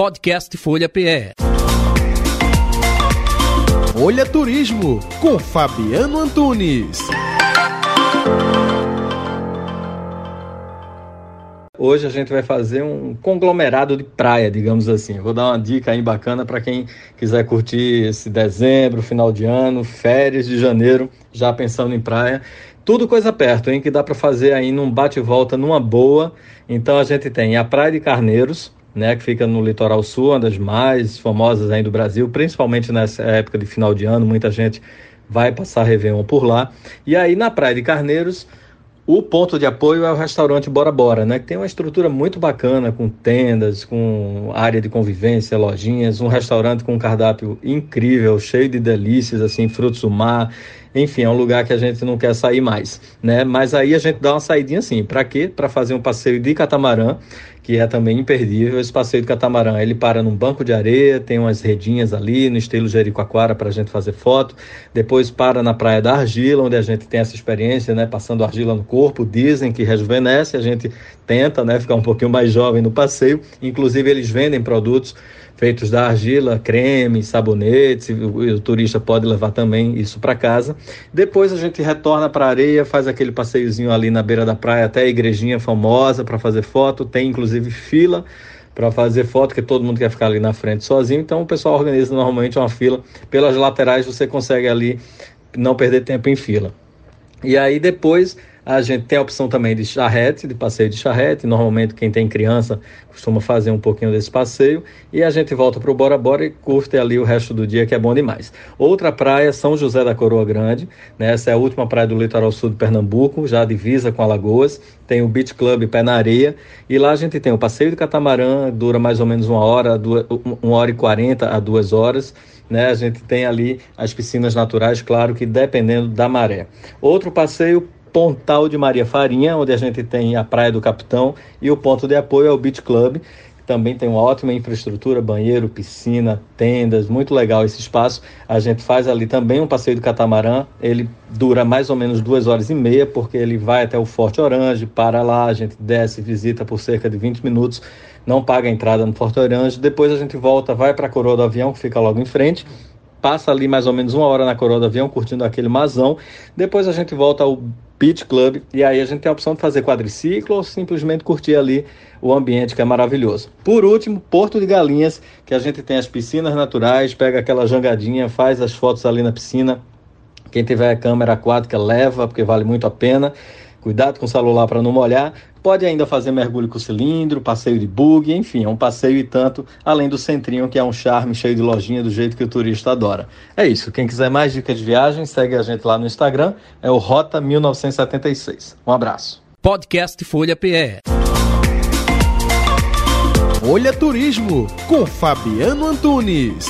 Podcast Folha PE. Folha Turismo com Fabiano Antunes. Hoje a gente vai fazer um conglomerado de praia, digamos assim. vou dar uma dica aí bacana para quem quiser curtir esse dezembro, final de ano, férias de janeiro, já pensando em praia. Tudo coisa perto, hein? Que dá para fazer aí num bate-volta, numa boa. Então a gente tem a Praia de Carneiros, né, que fica no litoral sul, uma das mais famosas aí do Brasil, principalmente nessa época de final de ano, muita gente vai passar Réveillon por lá. E aí na Praia de Carneiros o ponto de apoio é o restaurante Bora Bora, né? Que tem uma estrutura muito bacana, com tendas, com área de convivência, lojinhas, um restaurante com um cardápio incrível, cheio de delícias, assim, frutos do mar. Enfim, é um lugar que a gente não quer sair mais, né? Mas aí a gente dá uma saidinha assim, para quê? Para fazer um passeio de catamarã, que é também imperdível. Esse passeio de catamarã, ele para num banco de areia, tem umas redinhas ali, no estilo Jericoacoara, para a gente fazer foto. Depois para na Praia da Argila, onde a gente tem essa experiência, né, passando argila no corpo. Dizem que rejuvenesce, a gente tenta, né, ficar um pouquinho mais jovem no passeio. Inclusive, eles vendem produtos feitos da argila, creme, sabonetes, o, o turista pode levar também isso para casa. Depois a gente retorna para a areia, faz aquele passeiozinho ali na beira da praia até a igrejinha famosa para fazer foto, tem inclusive fila para fazer foto, que todo mundo quer ficar ali na frente sozinho, então o pessoal organiza normalmente uma fila pelas laterais, você consegue ali não perder tempo em fila. E aí depois a gente tem a opção também de charrete, de passeio de charrete. Normalmente, quem tem criança costuma fazer um pouquinho desse passeio. E a gente volta para o Bora Bora e curte ali o resto do dia, que é bom demais. Outra praia, São José da Coroa Grande. Né? Essa é a última praia do litoral sul de Pernambuco, já divisa com Alagoas. Tem o Beach Club Pé na Areia. E lá a gente tem o passeio de catamarã, dura mais ou menos uma hora, duas, uma hora e quarenta a duas horas. Né? A gente tem ali as piscinas naturais, claro que dependendo da maré. Outro passeio Pontal de Maria Farinha, onde a gente tem a Praia do Capitão, e o ponto de apoio é o Beach Club, que também tem uma ótima infraestrutura, banheiro, piscina, tendas, muito legal esse espaço. A gente faz ali também um passeio do catamarã, ele dura mais ou menos duas horas e meia, porque ele vai até o Forte Orange, para lá, a gente desce, visita por cerca de 20 minutos, não paga a entrada no Forte Orange, depois a gente volta, vai para a Coroa do Avião, que fica logo em frente, passa ali mais ou menos uma hora na Coroa do Avião, curtindo aquele mazão, depois a gente volta ao Beach Club, e aí a gente tem a opção de fazer quadriciclo ou simplesmente curtir ali o ambiente que é maravilhoso. Por último, Porto de Galinhas, que a gente tem as piscinas naturais, pega aquela jangadinha, faz as fotos ali na piscina. Quem tiver câmera aquática leva, porque vale muito a pena. Cuidado com o celular para não molhar. Pode ainda fazer mergulho com cilindro, passeio de bug, enfim, é um passeio e tanto, além do centrinho, que é um charme cheio de lojinha do jeito que o turista adora. É isso. Quem quiser mais dicas de viagem, segue a gente lá no Instagram, é o Rota 1976. Um abraço. Podcast Folha PE. Folha Turismo com Fabiano Antunes.